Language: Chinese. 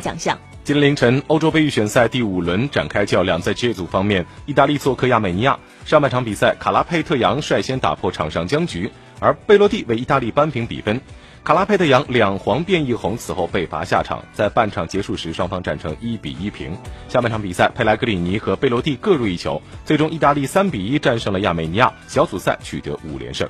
奖项。今天凌晨，欧洲杯预选赛第五轮展开较量，在 J 组方面，意大利做客亚美尼亚。上半场比赛，卡拉佩特扬率先打破场上僵局，而贝洛蒂为意大利扳平比分。卡拉佩特扬两黄变一红，此后被罚下场。在半场结束时，双方战成一比一平。下半场比赛，佩莱格里尼和贝洛蒂各入一球，最终意大利三比一战胜了亚美尼亚，小组赛取得五连胜。